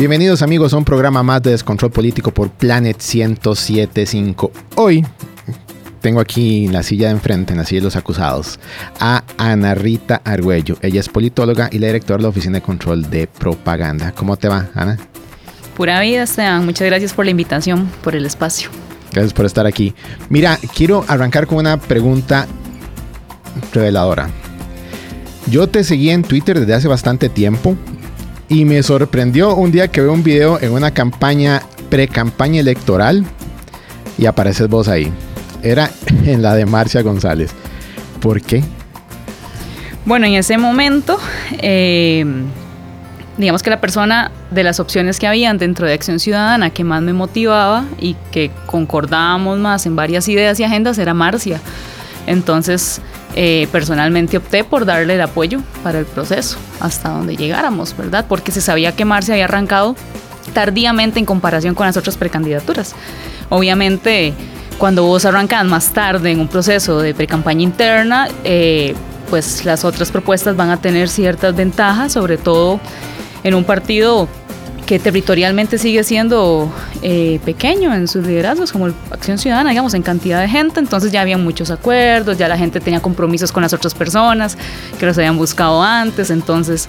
Bienvenidos amigos a un programa más de Descontrol Político por Planet 1075. Hoy tengo aquí en la silla de enfrente, en la silla de los acusados, a Ana Rita Argüello. Ella es politóloga y la directora de la Oficina de Control de Propaganda. ¿Cómo te va, Ana? Pura vida, Esteban. Muchas gracias por la invitación, por el espacio. Gracias por estar aquí. Mira, quiero arrancar con una pregunta reveladora. Yo te seguí en Twitter desde hace bastante tiempo y me sorprendió un día que veo un video en una campaña, pre-campaña electoral y apareces vos ahí. Era en la de Marcia González. ¿Por qué? Bueno, en ese momento, eh, digamos que la persona de las opciones que habían dentro de Acción Ciudadana que más me motivaba y que concordábamos más en varias ideas y agendas era Marcia. Entonces, eh, personalmente opté por darle el apoyo para el proceso hasta donde llegáramos, ¿verdad? Porque se sabía que Marcia había arrancado tardíamente en comparación con las otras precandidaturas. Obviamente, cuando vos arrancas más tarde en un proceso de precampaña interna, eh, pues las otras propuestas van a tener ciertas ventajas, sobre todo en un partido que territorialmente sigue siendo eh, pequeño en sus liderazgos, como Acción Ciudadana, digamos, en cantidad de gente. Entonces ya había muchos acuerdos, ya la gente tenía compromisos con las otras personas que los habían buscado antes. Entonces,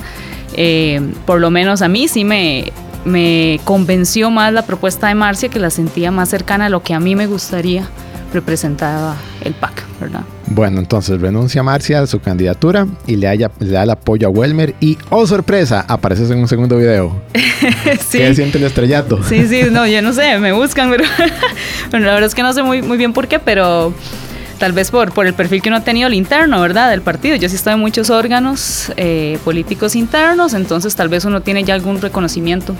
eh, por lo menos a mí sí me, me convenció más la propuesta de Marcia, que la sentía más cercana a lo que a mí me gustaría representaba el PAC, ¿verdad? Bueno, entonces renuncia Marcia a su candidatura y le, le da el apoyo a Welmer y, oh sorpresa, apareces en un segundo video. sí. ¿Qué siente el estrellato? Sí, sí, no, yo no sé, me buscan, pero bueno, la verdad es que no sé muy, muy bien por qué, pero tal vez por, por el perfil que uno ha tenido el interno, ¿verdad? Del partido. Yo sí estoy en muchos órganos eh, políticos internos, entonces tal vez uno tiene ya algún reconocimiento.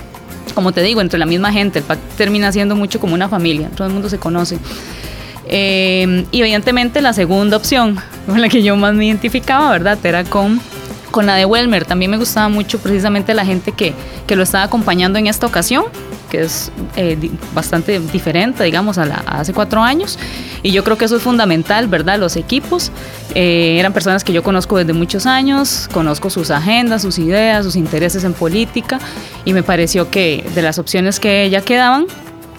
Como te digo, entre la misma gente, el PAC termina siendo mucho como una familia, todo el mundo se conoce. Eh, y evidentemente la segunda opción con la que yo más me identificaba, ¿verdad? Era con, con la de Welmer. También me gustaba mucho precisamente la gente que, que lo estaba acompañando en esta ocasión, que es eh, bastante diferente, digamos, a, la, hace cuatro años. Y yo creo que eso es fundamental, ¿verdad? Los equipos eh, eran personas que yo conozco desde muchos años, conozco sus agendas, sus ideas, sus intereses en política, y me pareció que de las opciones que ya quedaban,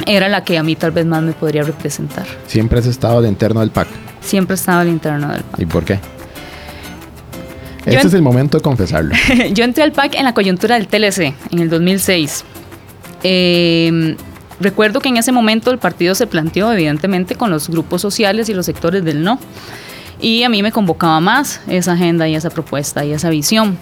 era la que a mí tal vez más me podría representar. ¿Siempre has estado al interno del PAC? Siempre he estado al interno del PAC. ¿Y por qué? Este es el momento de confesarlo. yo entré al PAC en la coyuntura del TLC, en el 2006. Em, recuerdo que en ese momento el partido se planteó, evidentemente, con los grupos sociales y los sectores del no. Y a mí me convocaba más esa agenda y esa propuesta y esa visión.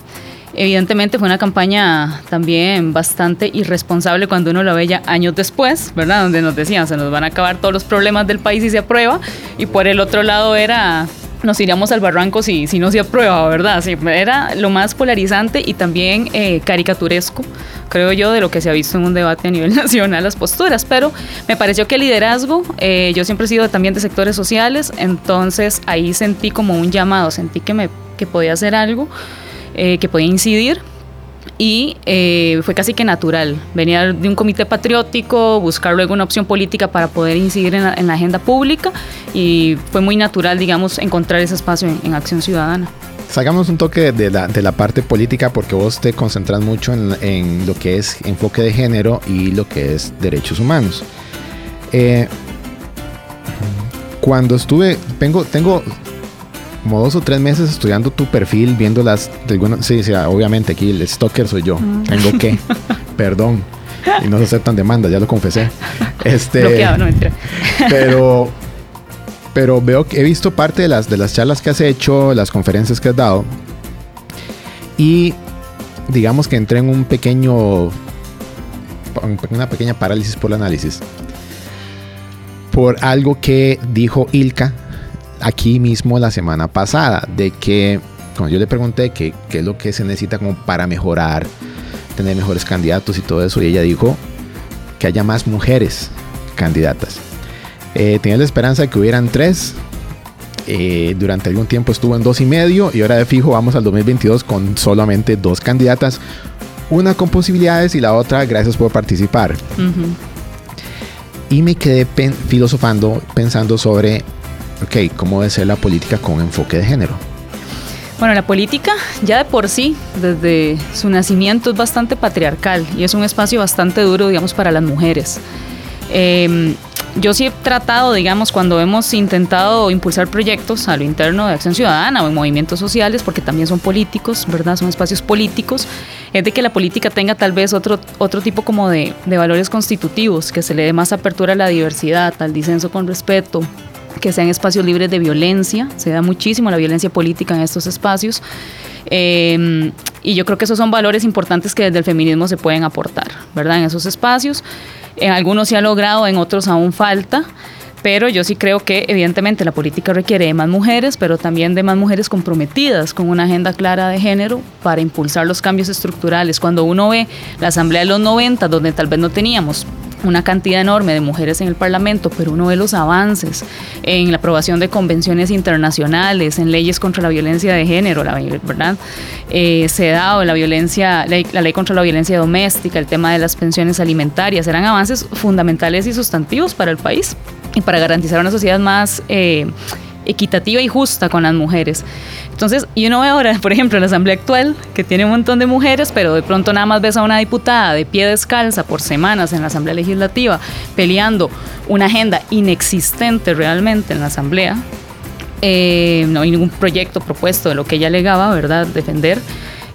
Evidentemente fue una campaña también bastante irresponsable cuando uno lo ve ya años después, ¿verdad? Donde nos decían, se nos van a acabar todos los problemas del país si se aprueba. Y por el otro lado era, nos iríamos al barranco si, si no se aprueba, ¿verdad? Sí, era lo más polarizante y también eh, caricaturesco, creo yo, de lo que se ha visto en un debate a nivel nacional, las posturas. Pero me pareció que el liderazgo, eh, yo siempre he sido también de sectores sociales, entonces ahí sentí como un llamado, sentí que, me, que podía hacer algo. Eh, que podía incidir y eh, fue casi que natural. Venía de un comité patriótico, buscar luego una opción política para poder incidir en la, agenda pública y fue muy natural, digamos, encontrar ese espacio en, Acción Ciudadana. Sacamos un toque de la, de la, parte política porque vos te concentras mucho en, en, lo que es enfoque de género y lo que es derechos humanos. Eh, cuando estuve, tengo, tengo como dos o tres meses estudiando tu perfil, viendo las. sí, sí, obviamente aquí el stalker soy yo. Mm. Tengo que. Perdón. Y no se aceptan demandas, ya lo confesé. Este, Bloqueado, no mentira. Pero. Pero veo que he visto parte de las, de las charlas que has hecho, las conferencias que has dado. Y digamos que entré en un pequeño. Una pequeña parálisis por el análisis. Por algo que dijo Ilka aquí mismo la semana pasada, de que cuando yo le pregunté qué, es lo que se necesita como para mejorar, tener mejores candidatos y todo eso, y ella dijo que haya más mujeres candidatas. Eh, tenía la esperanza de que hubieran tres. Eh, durante algún tiempo estuvo en dos y medio y ahora de fijo vamos al 2022 con solamente dos candidatas. Una con posibilidades y la otra gracias por participar. Y me quedé filosofando, pensando sobre ok, ¿cómo debe ser la política con enfoque de género? Bueno, la política ya de por sí, desde su nacimiento, es bastante patriarcal y es un espacio bastante duro, digamos, para las mujeres. Em, yo sí he tratado, digamos, cuando hemos intentado impulsar proyectos a lo interno de Acción Ciudadana o en movimientos sociales, porque también son políticos, ¿verdad? Son espacios políticos, es de que la política tenga tal vez otro, otro tipo como de, de valores constitutivos, que se le dé más apertura a la diversidad, al disenso con respeto, que sean espacios libres de violencia, se da muchísimo la violencia política en estos espacios. Em, y yo creo que esos son valores importantes que desde el feminismo se pueden aportar, ¿verdad? En esos espacios. En algunos se ha logrado, en otros aún falta. Pero yo sí creo que evidentemente la política requiere de más mujeres, pero también de más mujeres comprometidas con una agenda clara de género para impulsar los cambios estructurales. Cuando uno ve la Asamblea de los 90, donde tal vez no teníamos una cantidad enorme de mujeres en el Parlamento, pero uno ve los avances en la aprobación de convenciones internacionales, en leyes contra la violencia de género, la, ¿verdad? Eh, se dado la violencia, la, ley contra la violencia doméstica, el tema de las pensiones alimentarias, eran avances fundamentales y sustantivos para el país y para garantizar una sociedad más eh, equitativa y justa con las mujeres. Entonces, y uno ve ahora, por ejemplo, en la Asamblea actual, que tiene un montón de mujeres, pero de pronto nada más ves a una diputada de pie descalza por semanas en la Asamblea Legislativa peleando una agenda inexistente realmente en la Asamblea. Eh, no hay ningún proyecto propuesto de lo que ella alegaba, ¿verdad?, defender.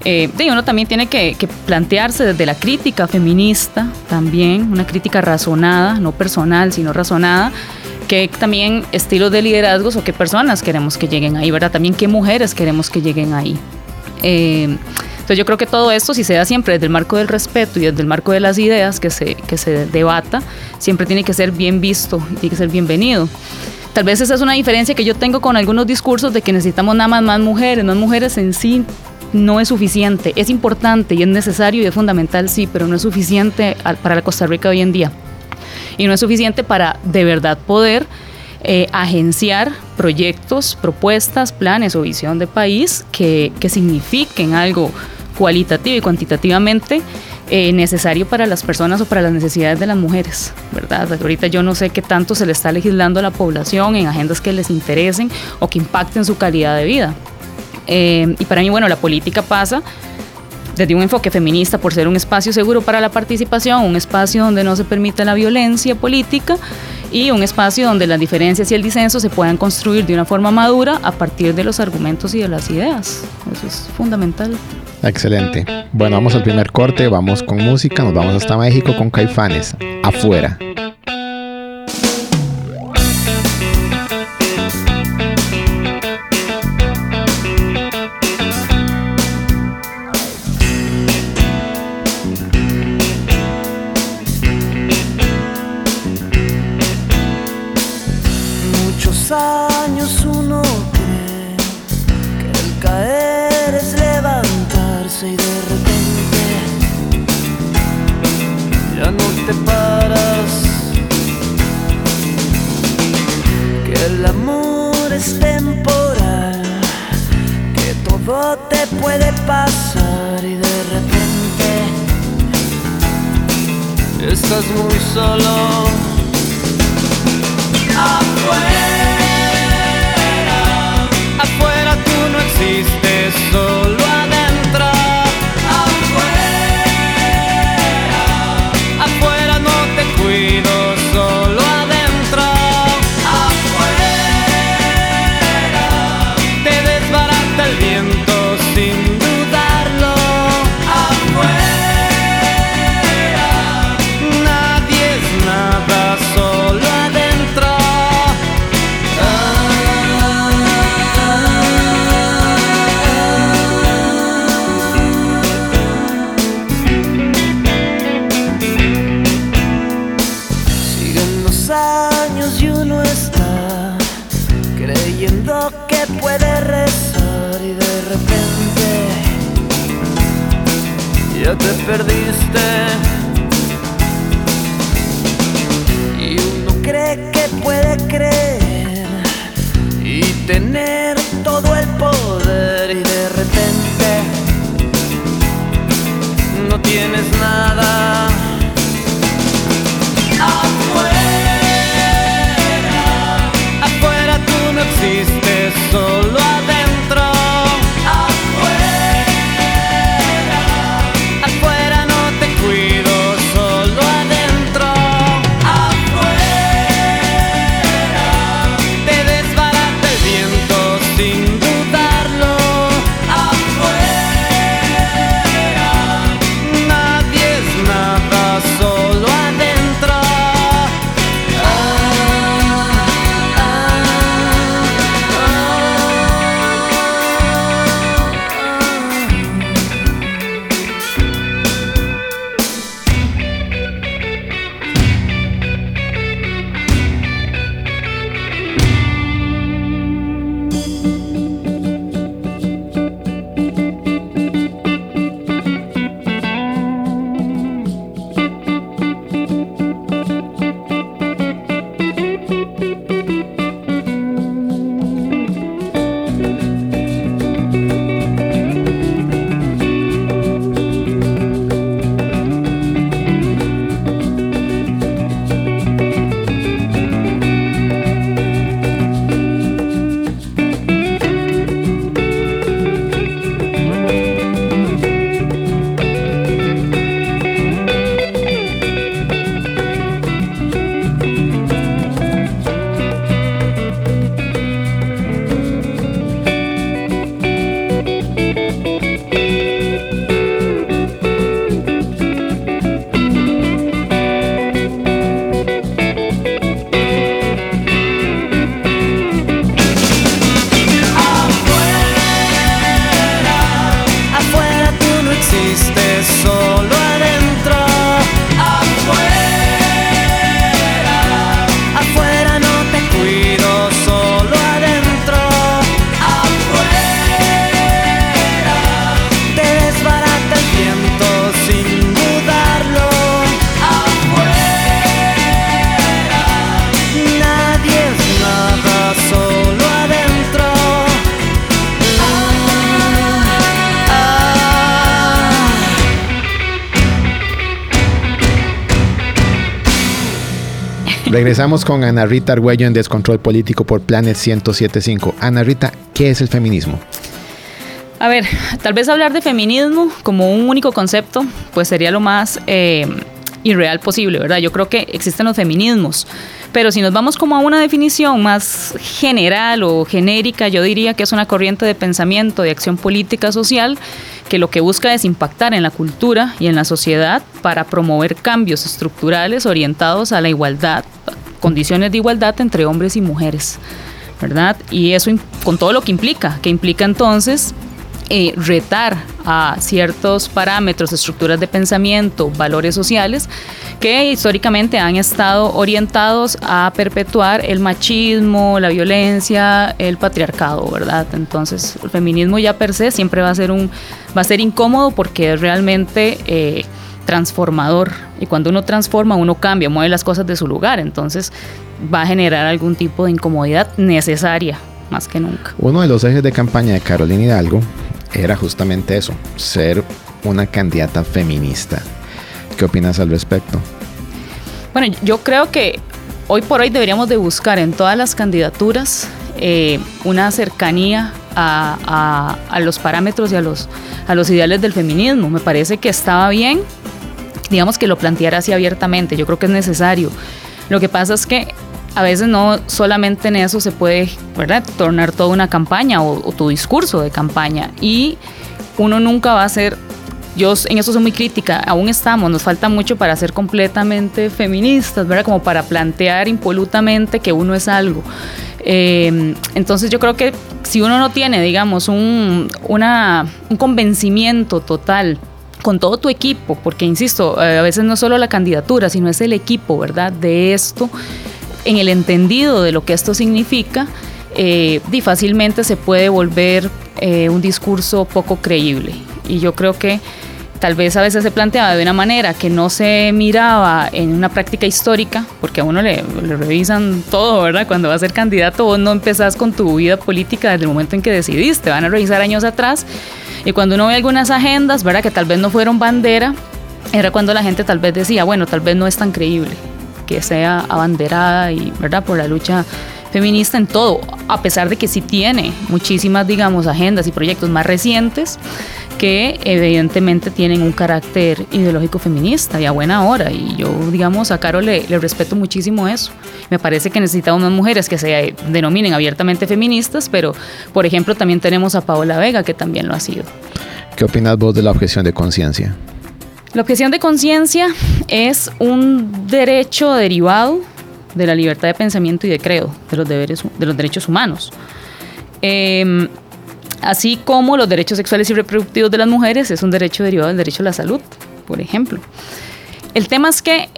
Eh, uno también tiene que, que, plantearse desde la crítica feminista, también una crítica razonada, no personal, sino razonada, qué también estilos de liderazgos o qué personas queremos que lleguen ahí, ¿verdad? También qué mujeres queremos que lleguen ahí. Eh, entonces yo creo que todo esto, si se da siempre desde el marco del respeto y desde el marco de las ideas que se, que se debata, siempre tiene que ser bien visto y tiene que ser bienvenido. Tal vez esa es una diferencia que yo tengo con algunos discursos de que necesitamos nada más más mujeres, no mujeres en sí no es suficiente, es importante y es necesario y es fundamental, sí, pero no es suficiente para la Costa Rica hoy en día y no es suficiente para de verdad poder eh, agenciar proyectos, propuestas, planes o visión de país que, signifiquen algo cualitativo y cuantitativamente eh, necesario para las personas o para las necesidades de las mujeres, ¿verdad? Ahorita yo no sé qué tanto se le está legislando a la población en agendas que les interesen o que impacten su calidad de vida. Eh, y para mí, bueno, la política pasa desde un enfoque feminista por ser un espacio seguro para la participación, un espacio donde no se permite la violencia política y un espacio donde las diferencias y el disenso se puedan construir de una forma madura a partir de los argumentos y de las ideas. Eso es fundamental. Excelente. Bueno, vamos al primer corte, vamos con música, nos vamos hasta México con Caifanes, afuera. Regresamos con Ana Rita Argüello en Descontrol Político por Planet 1075. Ana Rita, ¿qué es el feminismo? A ver, tal vez hablar de feminismo como un único concepto, pues sería lo más eh, irreal posible, ¿verdad? Yo creo que existen los feminismos, pero si nos vamos como a una definición más general o genérica, yo diría que es una corriente de pensamiento, de acción política social, que lo que busca es impactar en la cultura y en la sociedad para promover cambios estructurales orientados a la igualdad, condiciones de igualdad entre hombres y mujeres. ¿verdad? Y eso con todo lo que implica, que implica entonces eh, retar a ciertos parámetros, estructuras de pensamiento, valores sociales que históricamente han estado orientados a perpetuar el machismo, la violencia, el patriarcado, ¿verdad? Entonces, el feminismo ya per se siempre va a ser un va a ser incómodo porque realmente eh, transformador y cuando uno transforma uno cambia, mueve las cosas de su lugar, entonces va a generar algún tipo de incomodidad necesaria más que nunca. Uno de los ejes de campaña de Carolina Hidalgo era justamente eso, ser una candidata feminista. ¿Qué opinas al respecto? Bueno, yo creo que hoy por hoy deberíamos de buscar en todas las candidaturas eh, una cercanía a, los parámetros y a los, a los ideales del feminismo. Me parece que estaba bien, digamos que lo planteara así abiertamente, yo creo que es necesario. Lo que pasa es que a veces no solamente en eso se puede ¿verdad? tornar toda una campaña o, tu discurso de campaña. Y uno nunca va a ser, yo en eso soy muy crítica, aún estamos, nos falta mucho para ser completamente feministas, ¿verdad? Como para plantear impolutamente que uno es algo. Eh, entonces yo creo que si uno no tiene, digamos, un, una, un convencimiento total con todo tu equipo, porque insisto, eh, a veces no solo la candidatura, sino es el equipo, ¿verdad? De esto en el entendido de lo que esto significa, eh, se puede volver eh, un discurso poco creíble. Y yo creo que tal vez a veces se planteaba de una manera que no se miraba en una práctica histórica, porque a uno le, revisan todo, ¿verdad? Cuando vas a ser candidato, vos no empezás con tu vida política desde el momento en que decidiste, van a revisar años atrás. Y cuando uno ve algunas agendas, ¿verdad? Que tal vez no fueron bandera, era cuando la gente tal vez decía, bueno, tal vez no es tan creíble que sea abanderada y, ¿verdad?, por la lucha feminista en todo, a pesar de que sí tiene muchísimas, digamos, agendas y proyectos más recientes que evidentemente tienen un carácter ideológico feminista y a buena hora. Y yo, digamos, a Caro le, le respeto muchísimo eso. Me parece que necesitamos más mujeres que se denominen abiertamente feministas, pero, por ejemplo, también tenemos a Paola Vega, que también lo ha sido. ¿Qué opinas vos de la objeción de conciencia? La objeción de conciencia es un derecho derivado de la libertad de pensamiento y de credo, de los, deberes, de los derechos humanos. Em, así como los derechos sexuales y reproductivos de las mujeres es un derecho derivado del derecho a la salud, por ejemplo. El tema es que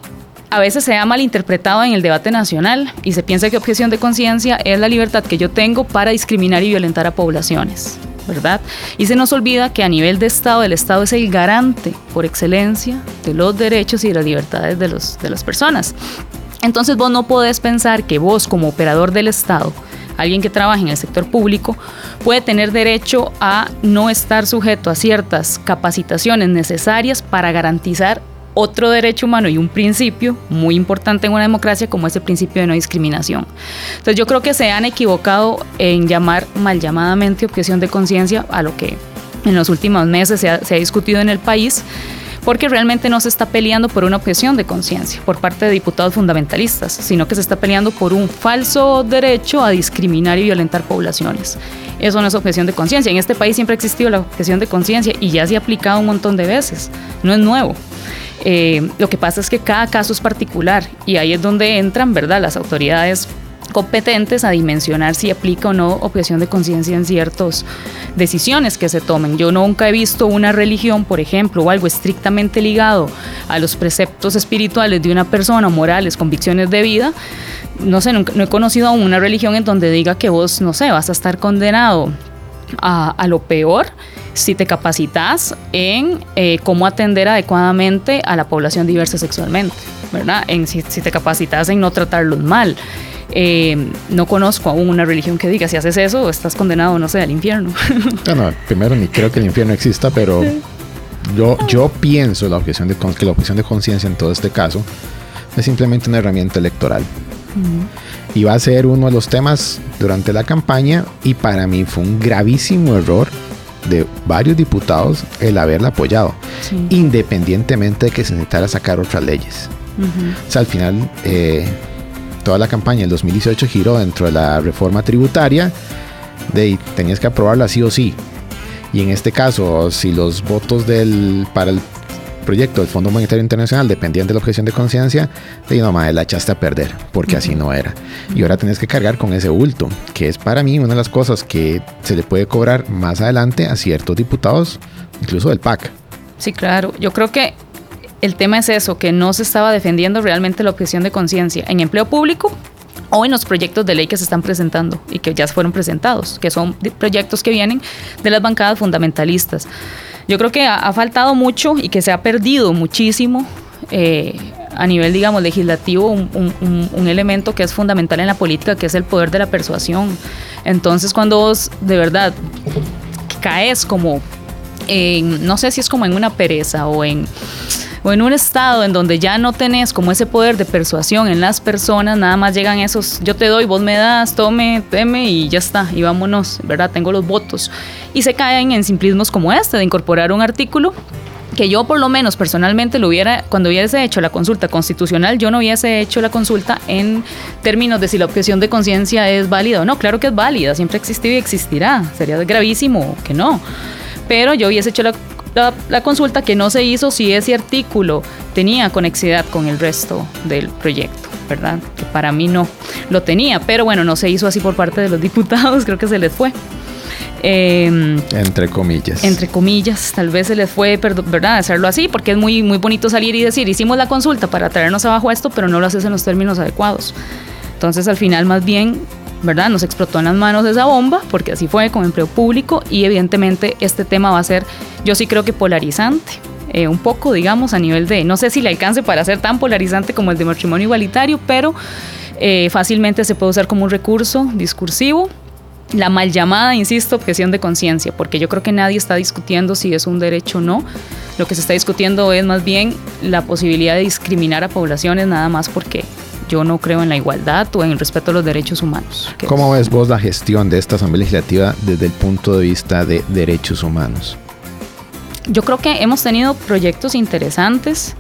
a veces se ha malinterpretado en el debate nacional y se piensa que objeción de conciencia es la libertad que yo tengo para discriminar y violentar a poblaciones. ¿verdad? Y se nos olvida que a nivel de Estado, el Estado es el garante por excelencia de los derechos y de las libertades de, los, de las personas. Entonces vos no podés pensar que vos como operador del Estado, alguien que trabaja en el sector público, puede tener derecho a no estar sujeto a ciertas capacitaciones necesarias para garantizar otro derecho humano y un principio muy importante en una democracia como es el principio de no discriminación. Entonces yo creo que se han equivocado en llamar mal llamadamente objeción de conciencia a lo que en los últimos meses se ha discutido en el país porque realmente no se está peleando por una objeción de conciencia por parte de diputados fundamentalistas, sino que se está peleando por un falso derecho a discriminar y violentar poblaciones. Eso no es objeción de conciencia. En este país siempre ha existido la objeción de conciencia y ya se ha aplicado un montón de veces. No es nuevo. Eh, lo que pasa es que cada caso es particular y ahí es donde entran, ¿verdad?, las autoridades competentes a dimensionar si aplica o no objeción de conciencia en ciertas decisiones que se tomen. Yo nunca he visto una religión, por ejemplo, o algo estrictamente ligado a los preceptos espirituales de una persona, morales, convicciones de vida. No sé, no he conocido aún una religión en donde diga que vos, no sé, vas a estar condenado a, a lo peor si te capacitas en eh, cómo atender adecuadamente a la población diversa sexualmente, ¿verdad? Si, te capacitas en no tratarlos mal. Eh, no conozco aún una religión que diga si haces eso estás condenado, no sé, al infierno. No, primero ni creo que el infierno exista, pero yo, yo pienso la objeción de, que la objeción de conciencia en todo este caso es simplemente una herramienta electoral. Y va a ser uno de los temas durante la campaña y para mí fue un gravísimo error de varios diputados el haberla apoyado, independientemente de que se necesitara sacar otras leyes. O sea, al final, eh, toda la campaña del 2018 giró dentro de la reforma tributaria, de tenías que aprobarla sí o sí. Y en este caso, si los votos del, para el proyecto del Fondo Monetario Internacional dependían de la objeción de conciencia, de no, madre, la echaste a perder, porque así no era. Y ahora tenés que cargar con ese bulto, que es para mí una de las cosas que se le puede cobrar más adelante a ciertos diputados, incluso del PAC. Sí, claro. Yo creo que el tema es eso, que no se estaba defendiendo realmente la objeción de conciencia en empleo público o en los proyectos de ley que se están presentando y que ya fueron presentados, que son proyectos que vienen de las bancadas fundamentalistas. Yo creo que ha, faltado mucho y que se ha perdido muchísimo eh, a nivel, digamos, legislativo un, elemento que es fundamental en la política, que es el poder de la persuasión. Entonces, cuando vos de verdad caes como, no sé si es como en una pereza o en o en un estado en donde ya no tenés como ese poder de persuasión en las personas, nada más llegan esos, yo te doy, vos me das, tome, teme y ya está, y vámonos, ¿verdad? Tengo los votos. Y se caen en simplismos como este, de incorporar un artículo que yo por lo menos personalmente lo hubiera, cuando hubiese hecho la consulta constitucional, yo no hubiese hecho la consulta en términos de si la objeción de conciencia es válida o no. Claro que es válida, siempre ha existido y existirá. Sería gravísimo que no. Pero yo hubiese hecho la la, consulta que no se hizo si ese artículo tenía conexidad con el resto del proyecto, ¿verdad? Que para mí no lo tenía, pero bueno, no se hizo así por parte de los diputados, creo que se les fue. Em, entre comillas. Entre comillas, tal vez se les fue, ¿verdad? Hacerlo así, porque es muy, muy bonito salir y decir, hicimos la consulta para traernos abajo esto, pero no lo haces en los términos adecuados. Entonces, al final, más bien, ¿verdad? Nos explotó en las manos esa bomba, porque así fue con empleo público y evidentemente este tema va a ser, yo sí creo que polarizante. Eh, un poco, digamos, a nivel de, no sé si le alcance para ser tan polarizante como el de matrimonio igualitario, pero eh, fácilmente se puede usar como un recurso discursivo. La mal llamada, insisto, objeción de conciencia, porque yo creo que nadie está discutiendo si es un derecho o no. Lo que se está discutiendo es más bien la posibilidad de discriminar a poblaciones nada más porque yo no creo en la igualdad o en el respeto a los derechos humanos. ¿Cómo ves vos la gestión de esta Asamblea Legislativa desde el punto de vista de derechos humanos? Yo creo que hemos tenido proyectos interesantes.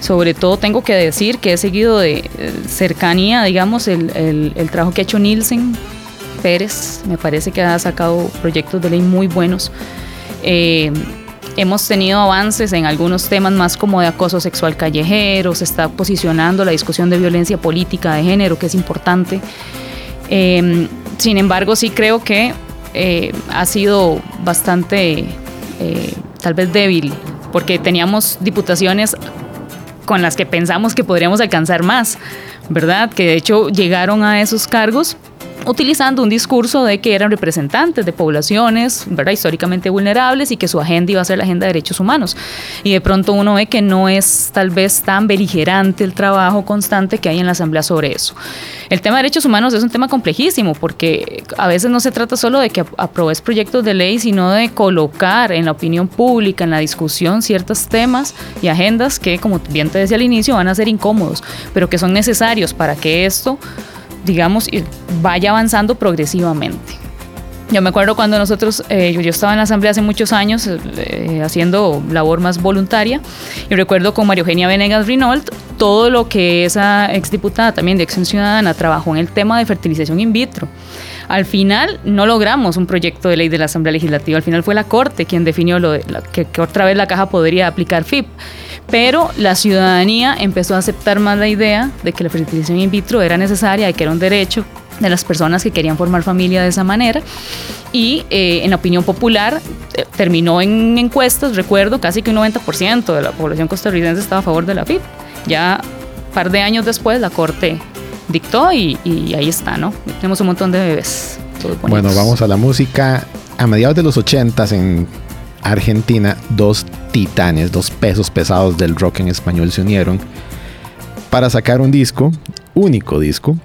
Sobre todo tengo que decir que he seguido de eh, cercanía, digamos, el, el trabajo que ha hecho Nielsen Pérez. Me parece que ha sacado proyectos de ley muy buenos. Eh, Hemos tenido avances en algunos temas más como de acoso sexual callejero, se está posicionando la discusión de violencia política de género, que es importante. Em, sin embargo, sí creo que eh, ha sido bastante, eh, tal vez débil, porque teníamos diputaciones con las que pensamos que podríamos alcanzar más, ¿verdad? Que de hecho llegaron a esos cargos utilizando un discurso de que eran representantes de poblaciones ¿verdad? históricamente vulnerables y que su agenda iba a ser la agenda de derechos humanos. Y de pronto uno ve que no es tal vez tan beligerante el trabajo constante que hay en la Asamblea sobre eso. El tema de derechos humanos es un tema complejísimo porque a veces no se trata solo de que aprobes proyectos de ley, sino de colocar en la opinión pública, en la discusión, ciertos temas y agendas que, como bien te decía al inicio, van a ser incómodos, pero que son necesarios para que esto digamos, vaya avanzando progresivamente. Yo me acuerdo cuando nosotros, eh, yo, estaba en la asamblea hace muchos años eh, haciendo labor más voluntaria y recuerdo con María Eugenia Venegas Rinault todo lo que esa exdiputada también de Acción Ciudadana trabajó en el tema de fertilización in vitro. Al final no logramos un proyecto de ley de la Asamblea Legislativa, al final fue la Corte quien definió lo de que, que otra vez la caja podría aplicar FIP pero la ciudadanía empezó a aceptar más la idea de que la fertilización in vitro era necesaria, de que era un derecho de las personas que querían formar familia de esa manera. Y eh, en la opinión popular eh, terminó en encuestas, recuerdo, casi que un 90% de la población costarricense estaba a favor de la FIP. Ya un par de años después la Corte dictó y, ahí está, ¿no? Tenemos un montón de bebés. Bueno, vamos a la música. A mediados de los 80 en Argentina, dos titanes, dos pesos pesados del rock en español se unieron para sacar un disco, único disco.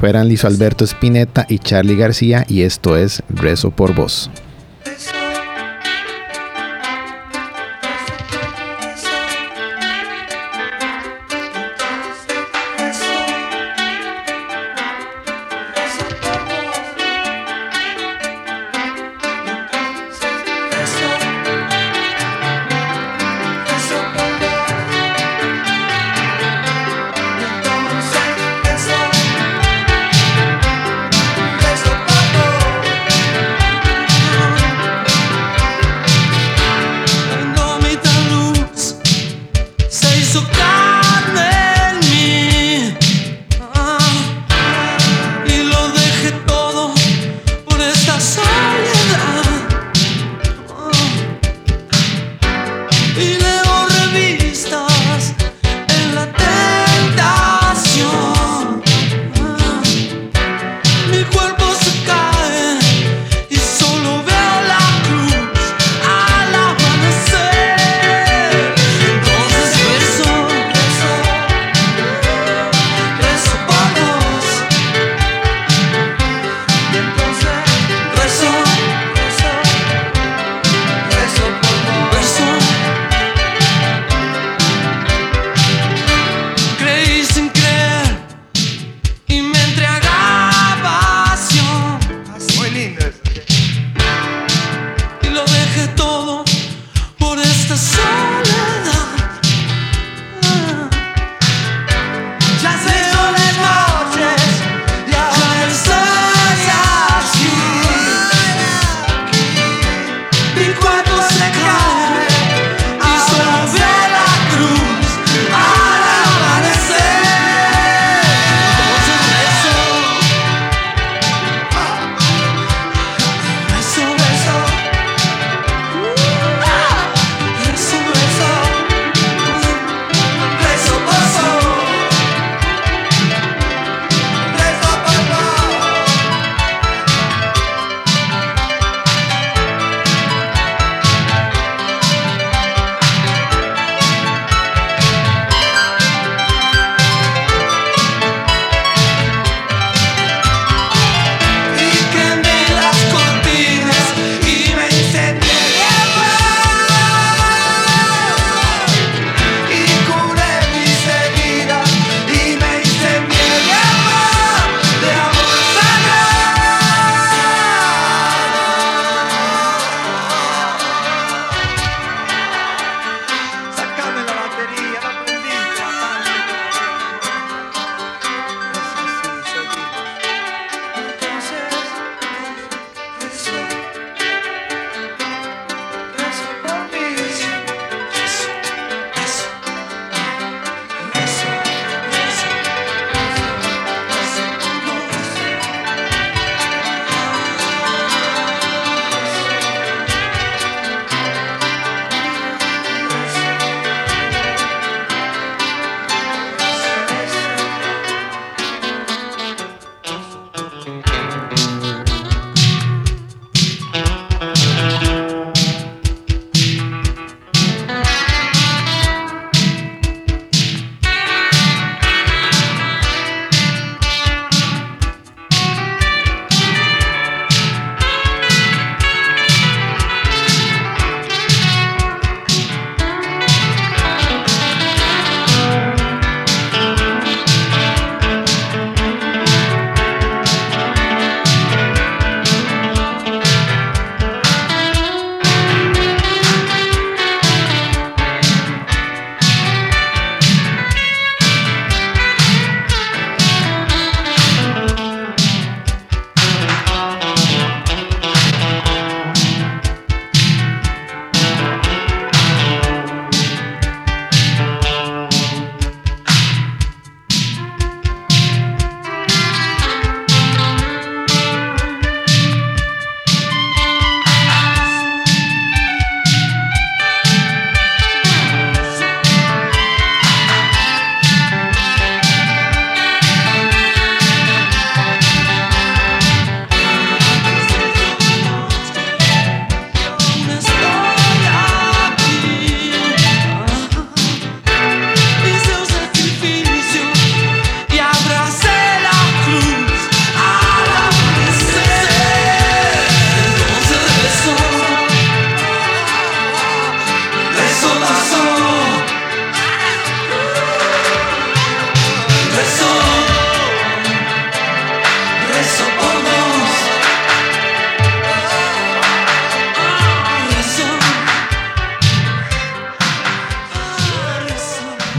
Fueran Lizo Alberto Spinetta y Charlie García y esto es Rezo por Vos.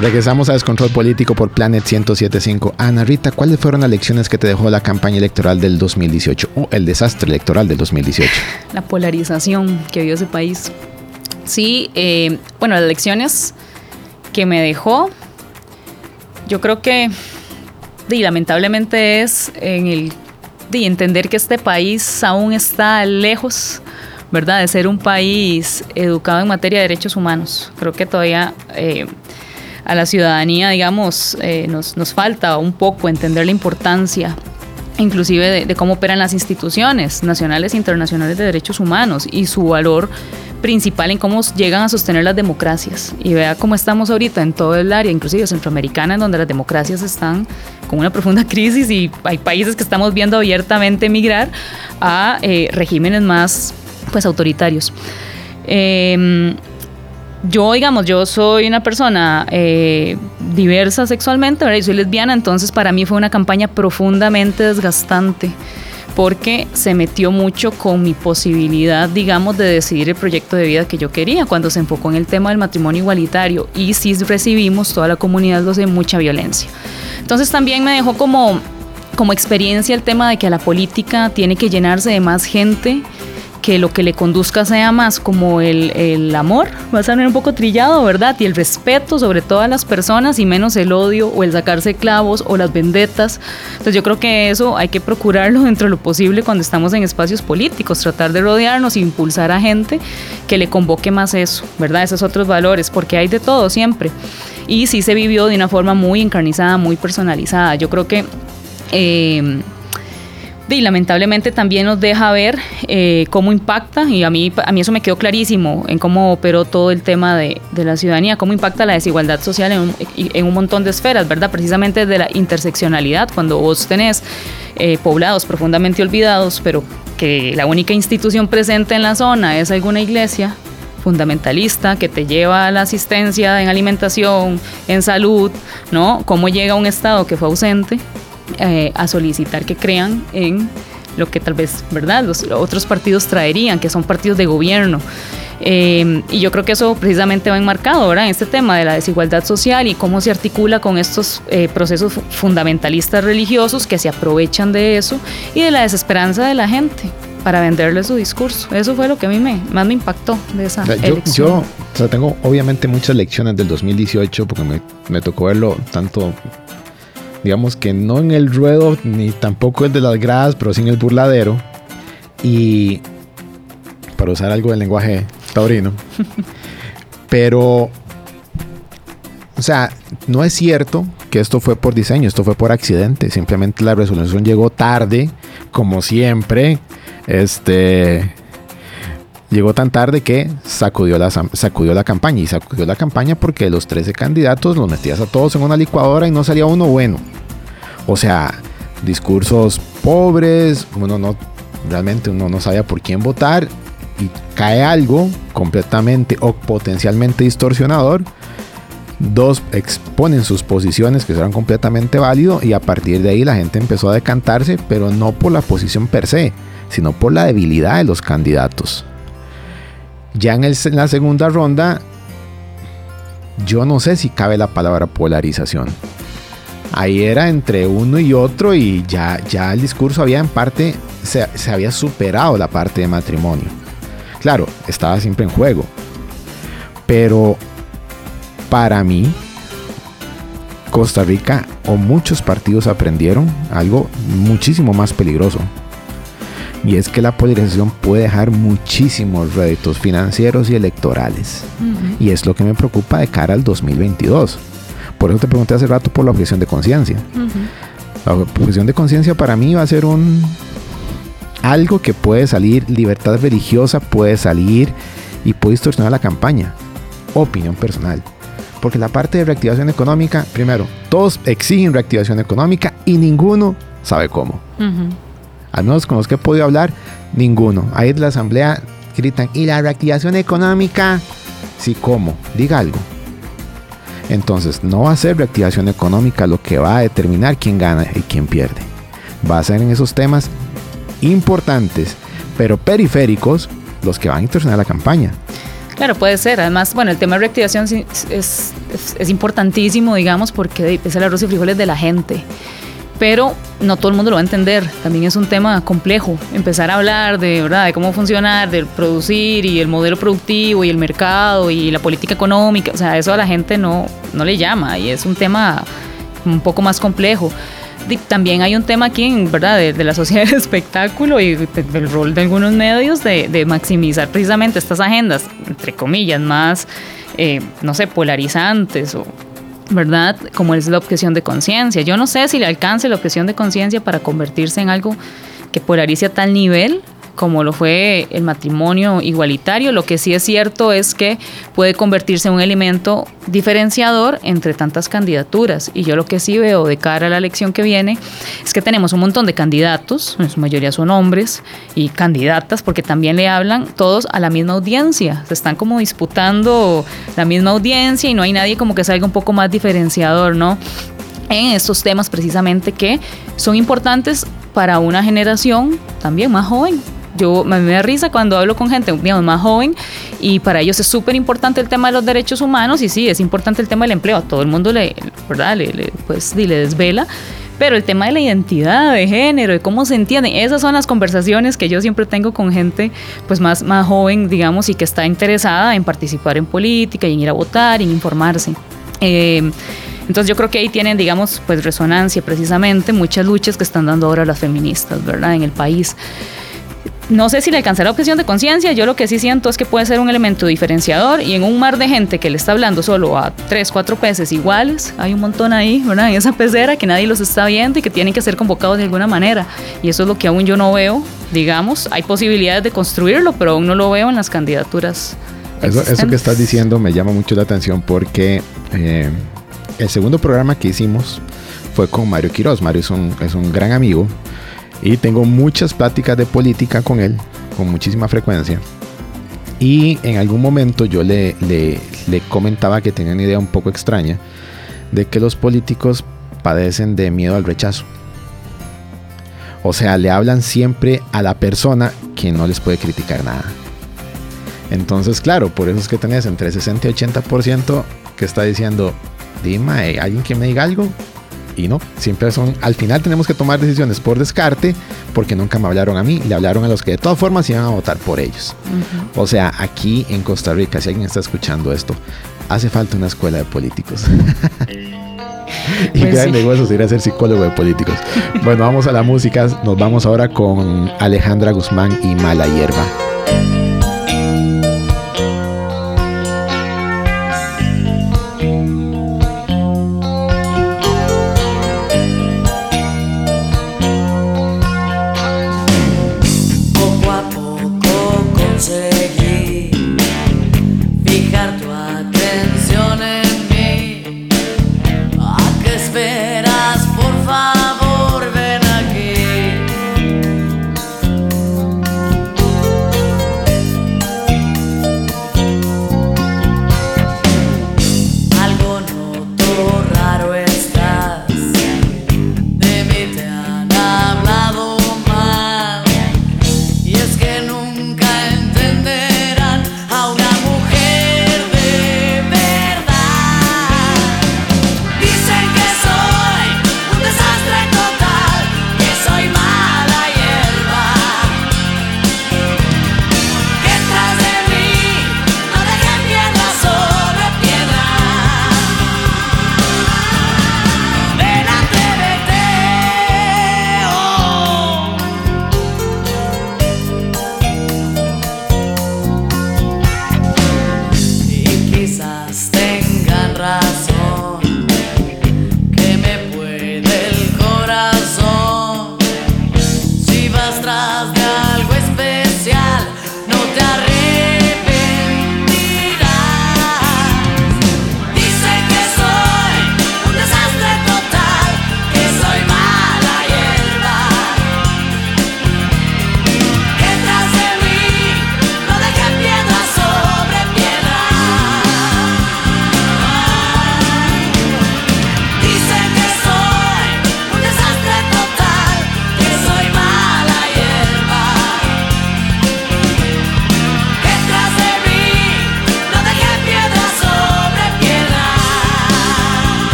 Regresamos a Descontrol Político por Planet 1075. Ana Rita, ¿cuáles fueron las lecciones que te dejó la campaña electoral del 2018 o el desastre electoral del 2018? La polarización que vio ese país. Sí, eh, bueno, las lecciones que me dejó, yo creo que y lamentablemente es en el de entender que este país aún está lejos ¿verdad? De ser un país educado en materia de derechos humanos. Creo que todavía eh, a la ciudadanía, digamos, eh, nos, nos, falta un poco entender la importancia inclusive de, cómo operan las instituciones nacionales e internacionales de derechos humanos y su valor principal en cómo llegan a sostener las democracias. Y vea cómo estamos ahorita en todo el área, inclusive centroamericana, en donde las democracias están con una profunda crisis y hay países que estamos viendo abiertamente migrar a eh, regímenes más pues autoritarios. Eh, yo, digamos, yo soy una persona eh, diversa sexualmente, ¿verdad? Y soy lesbiana, entonces para mí fue una campaña profundamente desgastante porque se metió mucho con mi posibilidad, digamos, de decidir el proyecto de vida que yo quería, cuando se enfocó en el tema del matrimonio igualitario y sí recibimos toda la comunidad de mucha violencia. Entonces también me dejó como, como experiencia el tema de que la política tiene que llenarse de más gente que lo que le conduzca sea más como el, el amor, va a ser un poco trillado, ¿verdad? Y el respeto sobre todas las personas y menos el odio o el sacarse clavos o las vendetas. Entonces yo creo que eso hay que procurarlo dentro de lo posible cuando estamos en espacios políticos, tratar de rodearnos e impulsar a gente que le convoque más eso, ¿verdad? Esos otros valores, porque hay de todo siempre. Y sí se vivió de una forma muy encarnizada, muy personalizada. Yo creo que... Eh, y lamentablemente también nos deja ver eh, cómo impacta, y a mí, a mí eso me quedó clarísimo en cómo operó todo el tema de, la ciudadanía, cómo impacta la desigualdad social en un, en un, montón de esferas, ¿verdad? Precisamente de la interseccionalidad, cuando vos tenés eh, poblados profundamente olvidados, pero que la única institución presente en la zona es alguna iglesia, fundamentalista que te lleva a la asistencia en alimentación, en salud, ¿no? Cómo llega un Estado que fue ausente eh, a solicitar que crean en lo que tal vez, ¿verdad?, los otros partidos traerían, que son partidos de gobierno. Eh, y yo creo que eso precisamente va enmarcado ¿verdad? en este tema de la desigualdad social y cómo se articula con estos eh, procesos fundamentalistas religiosos que se aprovechan de eso y de la desesperanza de la gente para venderle su discurso. Eso fue lo que a mí me, más me impactó de esa yo, elección. Yo tengo obviamente muchas lecciones del 2018 porque me, me tocó verlo tanto digamos que no en el ruedo ni tampoco el de las gradas, pero sí en el burladero. Y para usar algo del lenguaje taurino. pero, o sea, no es cierto que esto fue por diseño, esto fue por accidente. Simplemente la resolución llegó tarde, como siempre. Este, llegó tan tarde que sacudió la, sacudió la campaña. Y sacudió la campaña porque los 13 candidatos los metías a todos en una licuadora y no salía uno bueno. O sea, discursos pobres, uno no, realmente uno no sabía por quién votar y cae algo completamente o potencialmente distorsionador. Dos exponen sus posiciones que serán completamente válidos y a partir de ahí la gente empezó a decantarse, pero no por la posición per se, sino por la debilidad de los candidatos. Ya en, la segunda ronda, yo no sé si cabe la palabra polarización. Ahí era entre uno y otro y ya, ya el discurso había en parte, se, se había superado la parte de matrimonio. Claro, estaba siempre en juego. Pero para mí, Costa Rica o muchos partidos aprendieron algo muchísimo más peligroso y es que la polarización puede dejar muchísimos réditos financieros y electorales. Y es lo que me preocupa de cara al 2022. Por eso te pregunté hace rato por la objeción de conciencia. La objeción de conciencia para mí va a ser un algo que puede salir, libertad religiosa puede salir y puede distorsionar la campaña. Opinión personal. Porque la parte de reactivación económica, primero, todos exigen reactivación económica y ninguno sabe cómo al menos con los que he podido hablar, ninguno. Ahí en la asamblea gritan, ¿y la reactivación económica? Sí, ¿cómo? Diga algo. Entonces, no va a ser reactivación económica lo que va a determinar quién gana y quién pierde. Va a ser en esos temas importantes, pero periféricos, los que van a distorsionar la campaña. Claro, puede ser. Además, bueno, el tema de reactivación es, es, importantísimo, digamos, porque es el arroz y frijoles de la gente. Pero no todo el mundo lo va a entender. También es un tema complejo. Empezar a hablar de, ¿verdad? de cómo funcionar, de producir y el modelo productivo y el mercado y la política económica. O sea, eso a la gente no, no le llama y es un tema un poco más complejo también hay un tema aquí, ¿verdad?, de, la sociedad del espectáculo y del rol de algunos medios de, maximizar precisamente estas agendas, entre comillas, más, eh, no sé, polarizantes o ¿verdad? Como es la objeción de conciencia. Yo no sé si le alcance la objeción de conciencia para convertirse en algo que polarice a tal nivel, como lo fue el matrimonio igualitario. Lo que sí es cierto es que puede convertirse en un elemento diferenciador entre tantas candidaturas. Y yo lo que sí veo de cara a la elección que viene es que tenemos un montón de candidatos, en su mayoría son hombres y candidatas, porque también le hablan todos a la misma audiencia. Se están como disputando la misma audiencia y no hay nadie como que salga un poco más diferenciador, ¿no? en estos temas precisamente que son importantes para una generación también más joven, yo me da risa cuando hablo con gente digamos, más joven y para ellos es súper importante el tema de los derechos humanos y sí, es importante el tema del empleo. A todo el mundo le, ¿verdad? Le, pues, le desvela. Pero el tema de la identidad, de género, de cómo se entiende, esas son las conversaciones que yo siempre tengo con gente pues más, más joven, digamos, y que está interesada en participar en política y en ir a votar y en informarse. Eh, entonces yo creo que ahí tienen, digamos, pues resonancia precisamente muchas luchas que están dando ahora las feministas, ¿verdad? En el país. No sé si le alcanzará objeción de conciencia, yo lo que sí siento es que puede ser un elemento diferenciador y en un mar de gente que le está hablando solo a tres, cuatro peces iguales, hay un montón ahí, ¿verdad? En esa pecera que nadie los está viendo y que tienen que ser convocados de alguna manera. Y eso es lo que aún yo no veo, digamos, hay posibilidades de construirlo, pero aún no lo veo en las candidaturas. Eso, eso que estás diciendo me llama mucho la atención porque eh, el segundo programa que hicimos fue con Mario Quiroz. Mario es un, es un gran amigo y tengo muchas pláticas de política con él, con muchísima frecuencia. Y en algún momento yo le, comentaba que tenía una idea un poco extraña de que los políticos padecen de miedo al rechazo. O sea, le hablan siempre a la persona que no les puede criticar nada. Entonces, claro, por eso es que tenés entre 60 y 80% que está diciendo, dime, alguien que me diga algo, y no, siempre son, al final tenemos que tomar decisiones por descarte porque nunca me hablaron a mí, le hablaron a los que de todas formas iban a votar por ellos. O sea, aquí en Costa Rica, si alguien está escuchando esto, hace falta una escuela de políticos. y pues gran negocio ir a ser psicólogo de políticos. bueno, vamos a la música, nos vamos ahora con Alejandra Guzmán y Mala Hierba.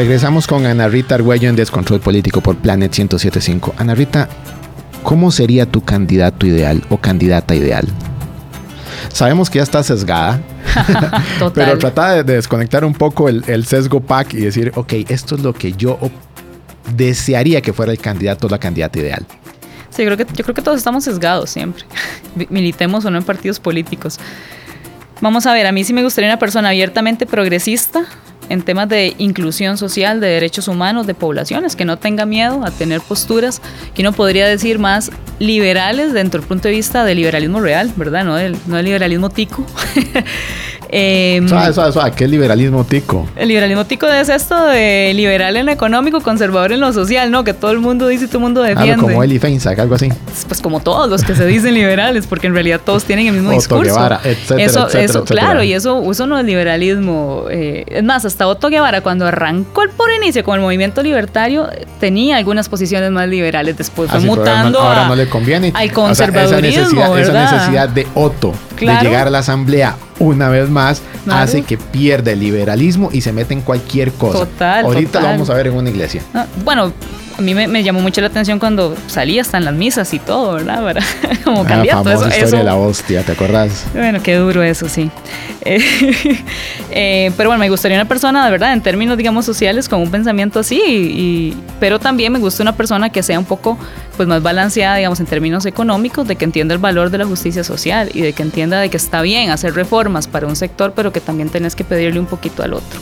Regresamos con Ana Rita Argüello en Descontrol Político por Planet 1075. Ana Rita, ¿cómo sería tu candidato ideal o candidata ideal? Sabemos que ya está sesgada, pero trata de, desconectar un poco el, el, sesgo pack y decir, ok, esto es lo que yo desearía que fuera el candidato o la candidata ideal. Sí, creo que, yo creo que todos estamos sesgados siempre, militemos o no en partidos políticos. Vamos a ver, a mí sí me gustaría una persona abiertamente progresista, en temas de inclusión social, de derechos humanos, de poblaciones, que no tenga miedo a tener posturas que uno podría decir más liberales dentro del punto de vista del liberalismo real, ¿verdad? No del, no del liberalismo tico. Eh, ¿Qué liberalismo tico? El liberalismo tico es esto de liberal en lo económico, conservador en lo social, ¿no? Que todo el mundo dice y todo el mundo defiende. como Eli Feinsack, algo así. Pues como todos los que se dicen liberales, porque en realidad todos tienen el mismo discurso. Guevara, etcétera, eso, etcétera, eso etcétera. claro, y eso, eso no es liberalismo. Eh, es más, hasta Otto Guevara, cuando arrancó el por inicio con el movimiento libertario, tenía algunas posiciones más liberales. Después fue Ah, mutando ahora, no, ahora a- no le conviene. al O sea, conservadurismo, esa, necesidad, esa necesidad de Otto Claro. de llegar a la asamblea una vez más hace que pierda el liberalismo y se mete en cualquier cosa. Total, Ahorita total. lo vamos a ver en una iglesia. No, bueno, a mí me, me llamó mucho la atención cuando salía hasta en las misas y todo, ¿verdad? Para- Como La candidato. famosa Eso, historia de la hostia, ¿te acordás? Bueno, qué duro eso, sí. Eh, eh, pero bueno, me gustaría una persona, de verdad, en términos, digamos, sociales, con un pensamiento así. y- pero también me gusta una persona que sea un poco pues, más balanceada, digamos, en términos económicos, de que entienda el valor de la justicia social y de que entienda de que está bien hacer reformas para un sector, pero que también tenés que pedirle un poquito al otro.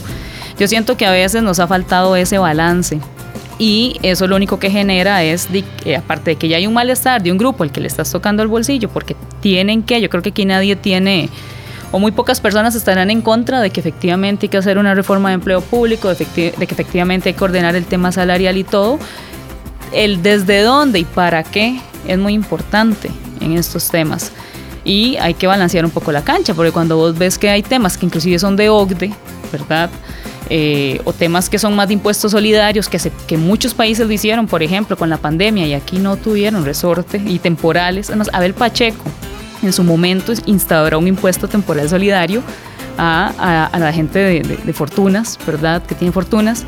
Yo siento que a veces nos ha faltado ese balance. Y eso lo único que genera es, de- eh, aparte de que ya hay un malestar de un grupo al que le estás tocando el bolsillo, porque tienen que, yo creo que aquí nadie tiene, o muy pocas personas estarán en contra de que efectivamente hay que hacer una reforma de empleo público, de, efecti- de que efectivamente hay que ordenar el tema salarial y todo. El desde dónde y para qué es muy importante en estos temas. Y hay que balancear un poco la cancha, porque cuando vos ves que hay temas que inclusive son de OCDE, ¿verdad? Eh, o temas que son más de impuestos solidarios, que, se- que muchos países lo hicieron, por ejemplo, con la pandemia, y aquí no tuvieron resorte y temporales. Además, Abel Pacheco en su momento instauró un impuesto temporal solidario a, a- a la gente de, de- de fortunas, ¿verdad? Que tiene fortunas.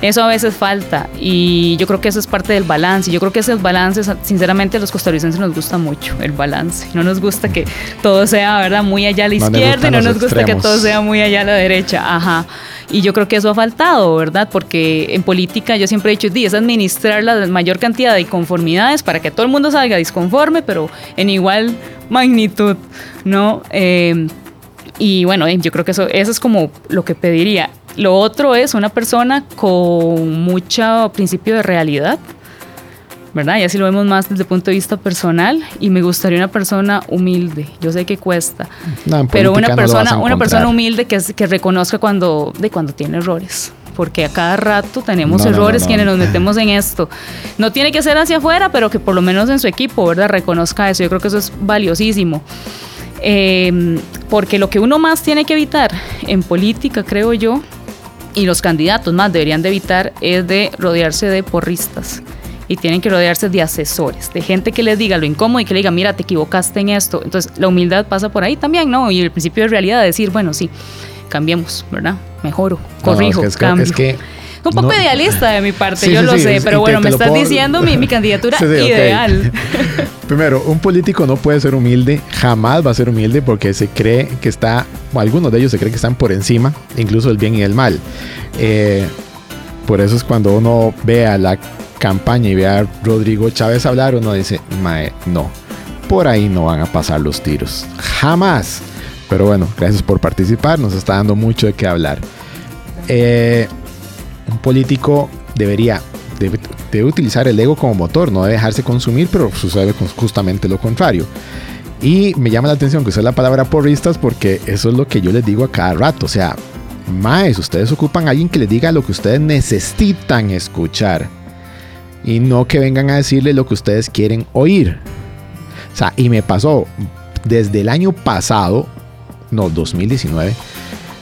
Eso a veces falta y yo creo que eso es parte del balance. Yo creo que ese balance, sinceramente, a los costarricenses nos gusta mucho el balance. No nos gusta que todo sea, ¿verdad? Muy allá a la No izquierda y gustan no nos gusta que extremos. todo sea muy allá a la derecha. Ajá. Y yo creo que eso ha faltado, ¿verdad? Porque en política yo siempre he dicho, "Di, es administrar la mayor cantidad de inconformidades para que todo el mundo salga disconforme, pero en igual magnitud, ¿no? Eh, y bueno, eh, yo creo que eso, eso es como lo que pediría. Lo otro es una persona con mucho principio de realidad, ¿verdad? Y así lo vemos más desde el punto de vista personal. Y me gustaría una persona humilde. Yo sé que cuesta, No, pero una no persona, una encontrar. persona humilde que, que reconozca cuando, de cuando tiene errores. Porque a cada rato tenemos No, no, no, errores no. quienes nos metemos en esto. No tiene que ser hacia afuera, pero que por lo menos en su equipo, ¿verdad? Reconozca eso. Yo creo que eso es valiosísimo. Eh, porque lo que uno más tiene que evitar en política, creo yo, y los candidatos más deberían de evitar, es de rodearse de porristas. Y tienen que rodearse de asesores, de gente que les diga lo incómodo y que le diga, mira, te equivocaste en esto. Entonces, la humildad pasa por ahí también, ¿no? Y el principio de realidad de decir, bueno, sí, cambiemos, ¿verdad? Mejoro, No, corrijo, que, es que- cambio. es que un poco no- idealista de mi parte, Sí, yo sí, lo sí, sé, pero bueno, te me estás puedo- diciendo mi, mi candidatura ideal. Primero, un político no puede ser humilde, jamás va a ser humilde porque se cree que está, o algunos de ellos se creen que están por encima, incluso del bien y del mal. Eh, por eso es cuando uno ve a la campaña y ve a Rodrigo Chávez hablar, uno dice, Mae, no, por ahí no van a pasar los tiros, jamás. Pero bueno, gracias por participar, nos está dando mucho de qué hablar. Eh, un político debería debe, utilizar el ego como motor, no debe dejarse consumir, pero sucede justamente lo contrario. Y me llama la atención que usé la palabra porristas porque eso es lo que yo les digo a cada rato. O sea, maes, ustedes ocupan a alguien que les diga lo que ustedes necesitan escuchar y no que vengan a decirle lo que ustedes quieren oír. O sea, y me pasó desde el año pasado, no, 2019,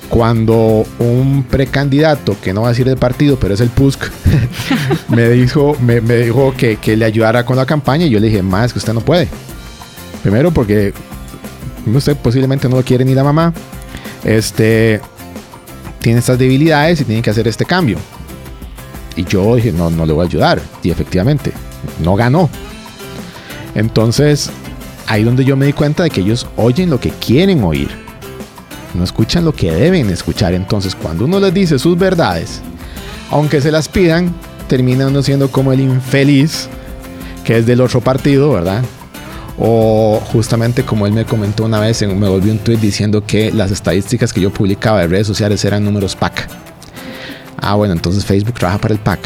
cuando un precandidato, que no va a decir el partido, pero es el PUSC, me dijo, me dijo que, que le ayudara con la campaña y yo le dije, más que usted no puede. Primero porque usted posiblemente no lo quiere ni la mamá. Este tiene estas debilidades y tiene que hacer este cambio. Y yo dije, no, no le voy a ayudar. Y efectivamente, no ganó. Entonces, ahí donde yo me di cuenta de que ellos oyen lo que quieren oír. No escuchan lo que deben escuchar. Entonces, cuando uno les dice sus verdades, aunque se las pidan, termina uno siendo como el infeliz que es del otro partido, ¿verdad? O justamente como él me comentó una vez, me volvió un tweet diciendo que las estadísticas que yo publicaba de redes sociales eran números PAC. Ah, bueno, entonces Facebook trabaja para el PAC.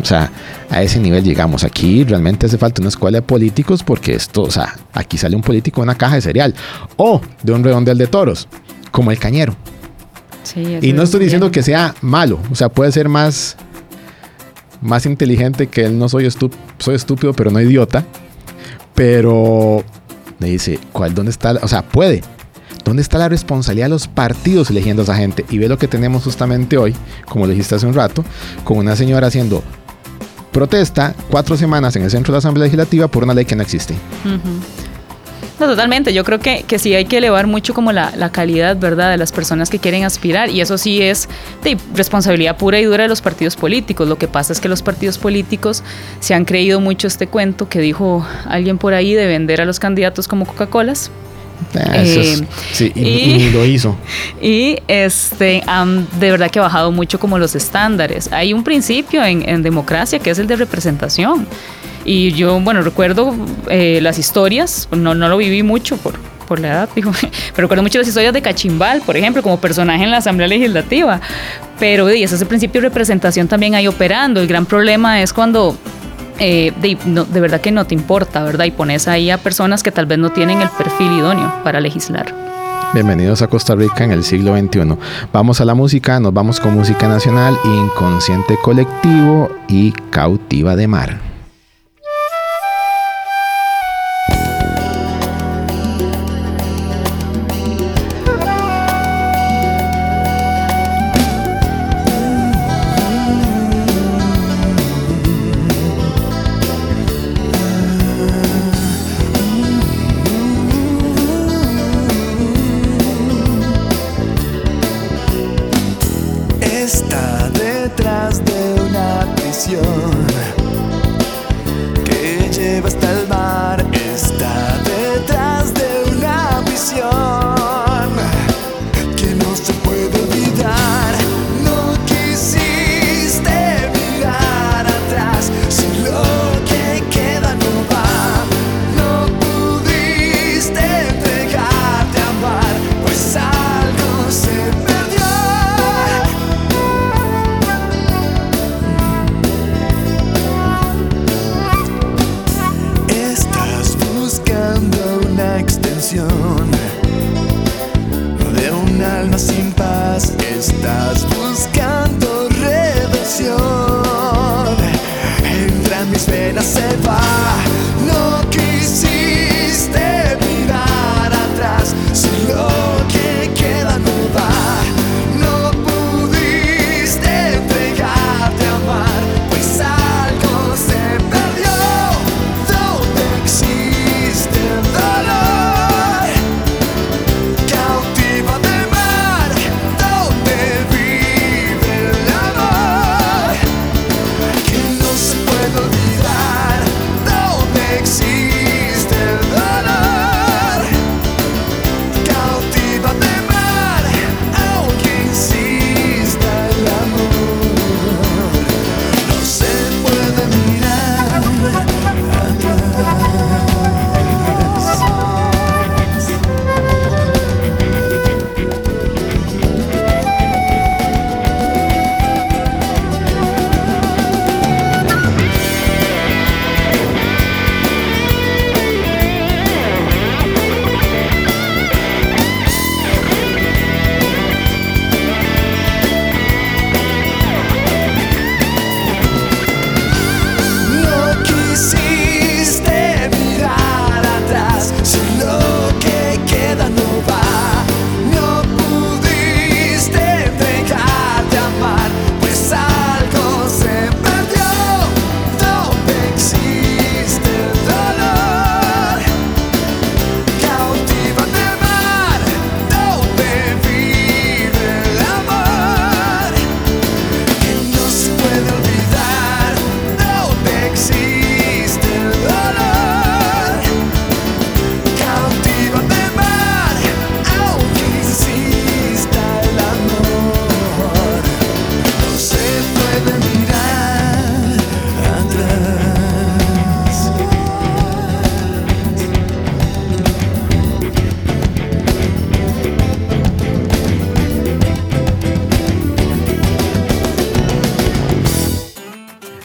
O sea, a ese nivel llegamos. Aquí realmente hace falta una escuela de políticos porque esto, o sea, aquí sale un político de una caja de cereal o de un redondel de toros, como el cañero. y no estoy diciendo que sea malo, o sea, puede ser más, más inteligente que él. No soy, soy estúpido, pero no idiota. Pero me dice, ¿cuál, ¿dónde está? O sea, puede. ¿Dónde está la responsabilidad de los partidos eligiendo a esa gente? Y ve lo que tenemos justamente hoy, como lo dijiste hace un rato, con una señora haciendo protesta cuatro semanas en el centro de la Asamblea Legislativa por una ley que no existe. No, totalmente. Yo creo que, que sí hay que elevar mucho como la, calidad, ¿verdad?, de las personas que quieren aspirar. Y eso sí es responsabilidad pura y dura de los partidos políticos. Lo que pasa es que los partidos políticos se han creído mucho este cuento que dijo alguien por ahí de vender a los candidatos como Coca-Colas Ah, eh, sí, y, lo hizo. Y este, de verdad que ha bajado mucho como los estándares. Hay un principio en, democracia que es el de representación. Y yo, bueno, recuerdo eh, las historias, no, no lo viví mucho por, por la edad, digo, pero recuerdo mucho las historias de Cachimbal, por ejemplo, como personaje en la Asamblea Legislativa. Pero y ese es el principio de representación también ahí operando. El gran problema es cuando eh, de, verdad que no te importa, ¿verdad? Y pones ahí a personas que tal vez no tienen el perfil idóneo para legislar. Bienvenidos a Costa Rica en el siglo XXI. Vamos a la música, nos vamos con música nacional, inconsciente colectivo y cautiva de mar.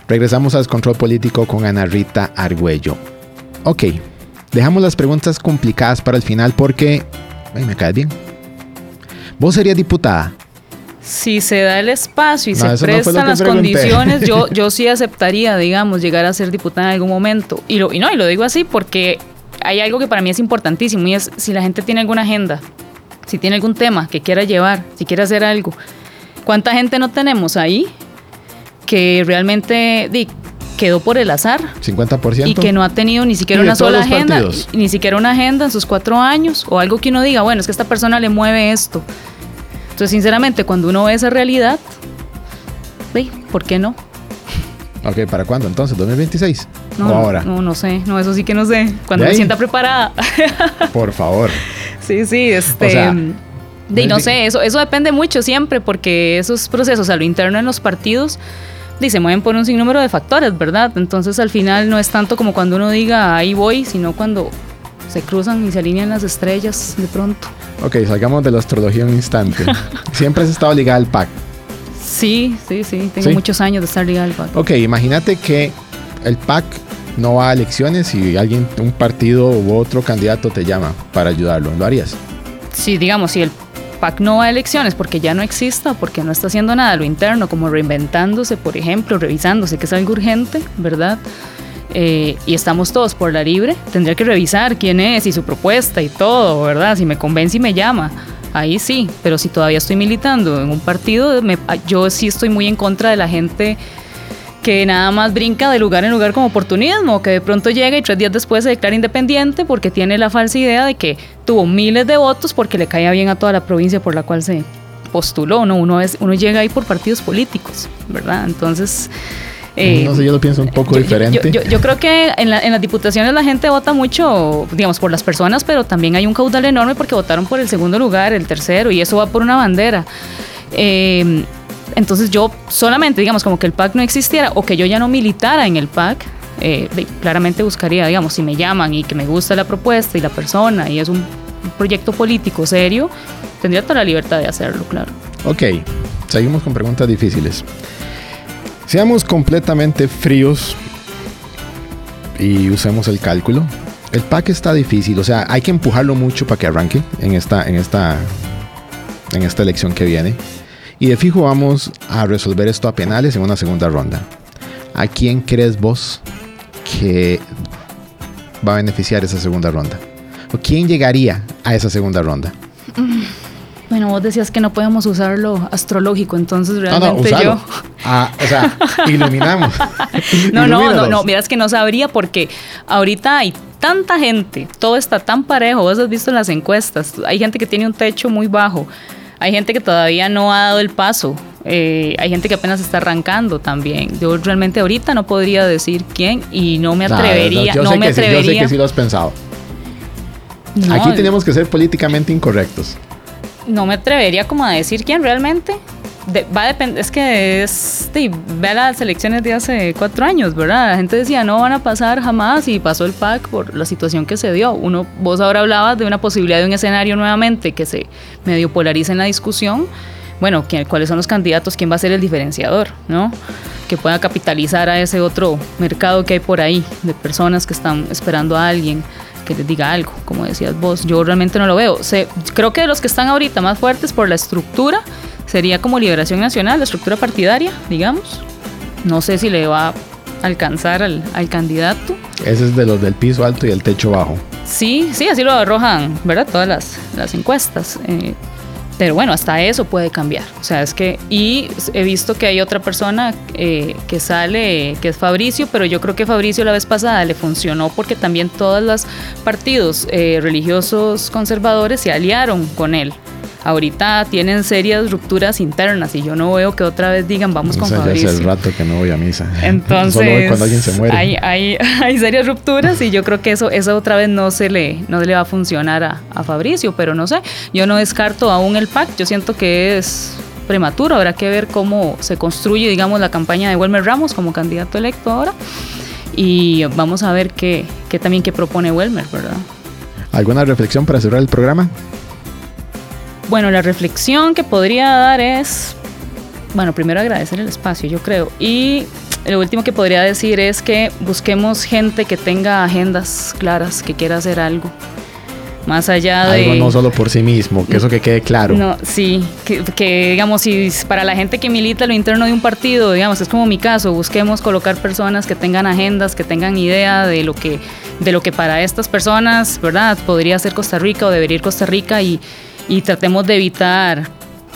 Regresamos al control político con Ana Rita Argüello. Ok, dejamos las preguntas complicadas para el final porque ay, me caes bien. ¿Vos serías diputada? Si se da el espacio y se prestan las condiciones, yo, yo sí aceptaría, digamos, llegar a ser diputada en algún momento. Y, lo, y no, y lo digo así porque hay algo que para mí es importantísimo y es si la gente tiene alguna agenda, si tiene algún tema que quiera llevar, si quiere hacer algo. ¿Cuánta gente no tenemos ahí que realmente quedó por el azar? 50%. Y que no ha tenido ni siquiera una sola agenda, ni siquiera una agenda en sus cuatro años o algo que uno diga, bueno, es que esta persona le mueve esto. Entonces, sinceramente, cuando uno ve esa realidad, ¿por qué no? Ok, ¿para cuándo entonces? ¿2026? No, ¿O ahora? No, no sé. No, eso sí que no sé. Cuando me sienta preparada. Por favor. Sí, sí, este... y no sé, eso, eso depende mucho siempre porque esos procesos a lo interno en los partidos se mueven por un sinnúmero de factores, ¿verdad? Entonces al final no es tanto como cuando uno diga ahí voy, sino cuando se cruzan y se alinean las estrellas de pronto. Ok, salgamos de la astrología un instante. Siempre has estado ligada al PAC. Sí, sí, sí. Tengo muchos años de estar ligada al PAC. Ok, imagínate que el PAC no va a elecciones y alguien, un partido u otro candidato te llama para ayudarlo. ¿Lo harías? Sí, digamos, si el No va a elecciones porque ya no exista, porque no está haciendo nada lo interno, como reinventándose, por ejemplo, revisándose, que es algo urgente, ¿verdad? Eh, y estamos todos por la libre, tendría que revisar quién es y su propuesta y todo, ¿verdad? Si me convence y me llama, ahí sí, pero si todavía estoy militando en un partido, yo sí estoy muy en contra de la gente que nada más brinca de lugar en lugar como oportunismo, que de pronto llega y tres días después se declara independiente porque tiene la falsa idea de que tuvo miles de votos porque le caía bien a toda la provincia por la cual se postuló, ¿no? Uno, es, uno llega ahí por partidos políticos, ¿verdad? Entonces... Eh, no sé, yo lo pienso un poco diferente. Yo, creo que en, las diputaciones la gente vota mucho, digamos, por las personas, pero también hay un caudal enorme porque votaron por el segundo lugar, el tercero, y eso va por una bandera. Eh, entonces yo solamente, digamos, como que el PAC no existiera o que yo ya no militara en el PAC, eh, claramente buscaría, digamos, si me llaman y que me gusta la propuesta y la persona y es un proyecto político serio, tendría toda la libertad de hacerlo, claro. Ok, seguimos con preguntas difíciles. Seamos completamente fríos y usemos el cálculo. El pack está difícil, o sea, hay que empujarlo mucho para que arranque en esta, en esta, en esta elección que viene. Y de fijo vamos a resolver esto a penales en una segunda ronda. ¿A quién crees vos que va a beneficiar esa segunda ronda? ¿O quién llegaría a esa segunda ronda? Bueno, vos decías que no podemos usar lo astrológico, entonces realmente yo. Ah, o sea, iluminamos. no, no, no, no, miras que no sabría porque ahorita hay tanta gente, todo está tan parejo, vos has visto en las encuestas, hay gente que tiene un techo muy bajo, hay gente que todavía no ha dado el paso, eh, hay gente que apenas está arrancando también. Yo realmente ahorita no podría decir quién y no me atrevería. No, me atrevería. yo sé que sí lo has pensado. Aquí tenemos que ser políticamente incorrectos no me atrevería como a decir quién realmente. Va a depender, es que es, ve las elecciones de hace cuatro años, ¿verdad? La gente decía no van a pasar jamás y pasó el PAC por la situación que se dio. Uno, vos ahora hablabas de una posibilidad de un escenario nuevamente que se medio polariza en la discusión. Bueno, ¿cuáles son los candidatos? ¿Quién va a ser el diferenciador? ¿No? Que pueda capitalizar a ese otro mercado que hay por ahí de personas que están esperando a alguien que les diga algo, como decías vos. Yo realmente no lo veo. creo que de los que están ahorita más fuertes por la estructura sería como Liberación Nacional, la estructura partidaria, digamos. No sé si le va a alcanzar al, candidato. Ese es de los del piso alto y el techo bajo. Sí, sí, así lo arrojan, ¿verdad? Todas las, las encuestas. Eh, pero bueno, hasta eso puede cambiar. O sea, es que. Y he visto que hay otra persona eh, que sale, que es Fabricio, pero yo creo que Fabricio la vez pasada le funcionó porque también todos los partidos eh, religiosos conservadores se aliaron con él ahorita tienen serias rupturas internas y yo no veo que otra vez digan vamos con Fabricio. hace rato que no voy a misa. Entonces, Solo voy cuando alguien se muere. Hay, hay, hay, serias rupturas y yo creo que eso, eso otra vez no se le, no le va a funcionar a, a Fabricio, pero no sé, yo no descarto aún el PAC, yo siento que es prematuro, habrá que ver cómo se construye, digamos, la campaña de Welmer Ramos como candidato electo ahora y vamos a ver qué, qué también qué propone Welmer, ¿verdad? ¿Alguna reflexión para cerrar el programa? Bueno, la reflexión que podría dar es, bueno, primero agradecer el espacio, yo creo, y lo último que podría decir es que busquemos gente que tenga agendas claras, que quiera hacer algo. Más allá de... Algo no solo por sí mismo, que eso que quede claro. No, sí, que, que, digamos, si para la gente que milita lo interno de un partido, digamos, es como mi caso, busquemos colocar personas que tengan agendas, que tengan idea de lo que, de lo que para estas personas, ¿verdad? Podría ser Costa Rica o debería ir Costa Rica y, y tratemos de evitar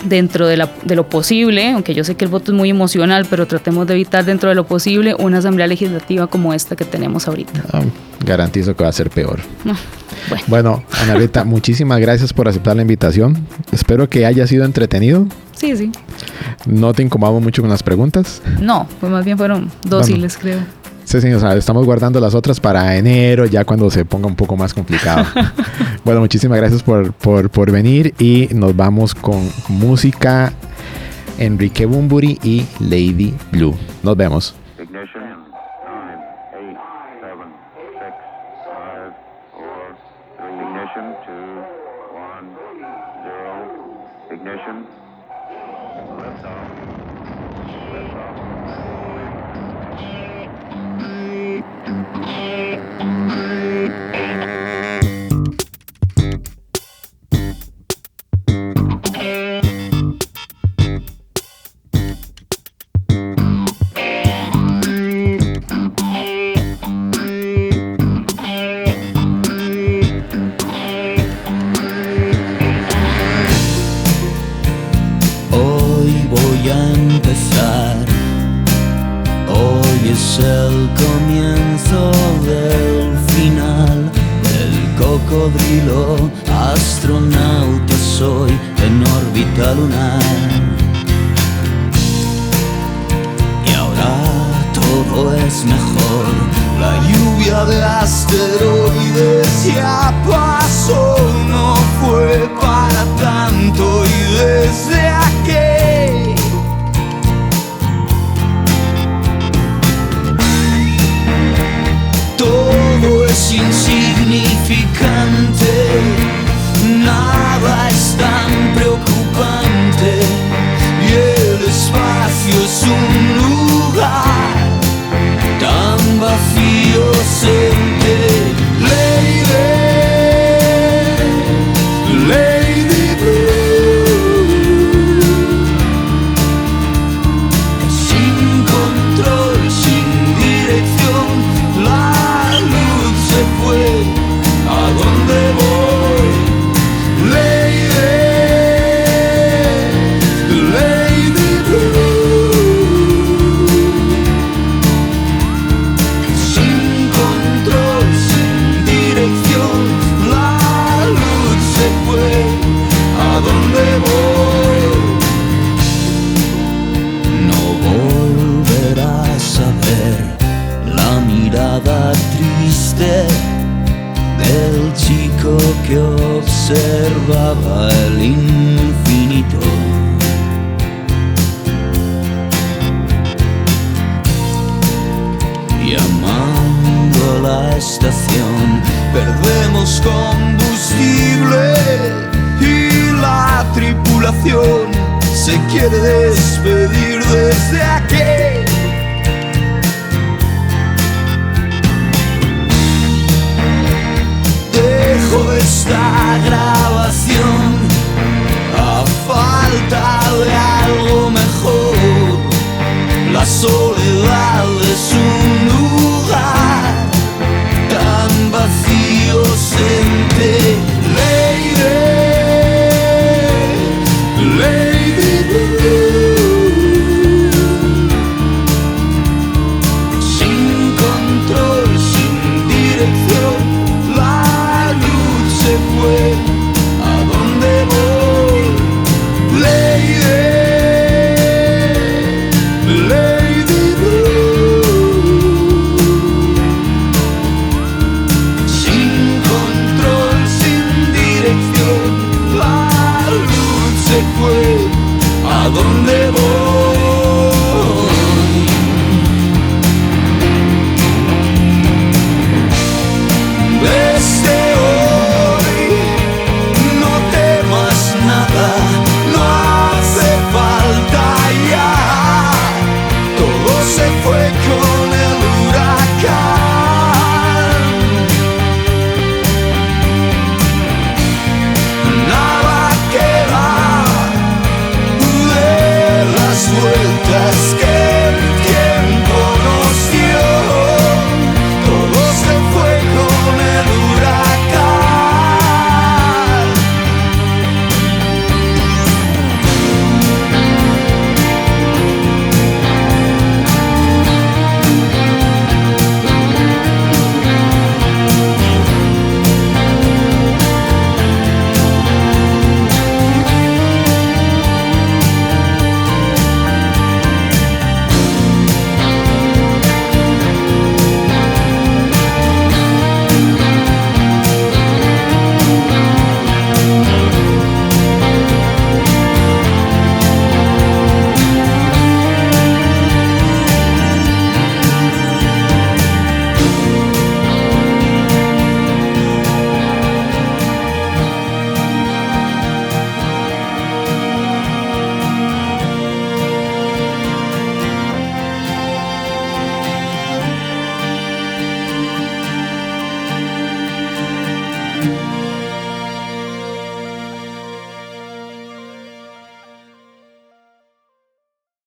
dentro de, la, de, lo posible, aunque yo sé que el voto es muy emocional, pero tratemos de evitar dentro de lo posible una asamblea legislativa como esta que tenemos ahorita. Ah, garantizo que va a ser peor. bueno. bueno, Ana Rita, muchísimas gracias por aceptar la invitación. Espero que haya sido entretenido. Sí, sí. ¿No te incomodamos mucho con las preguntas? No, pues más bien fueron dóciles, creo. Sí, sí, o sea, estamos guardando las otras para enero, ya cuando se ponga un poco más complicado. bueno, muchísimas gracias por, por, por, venir y nos vamos con música Enrique Bumburi y Lady Blue. Nos vemos.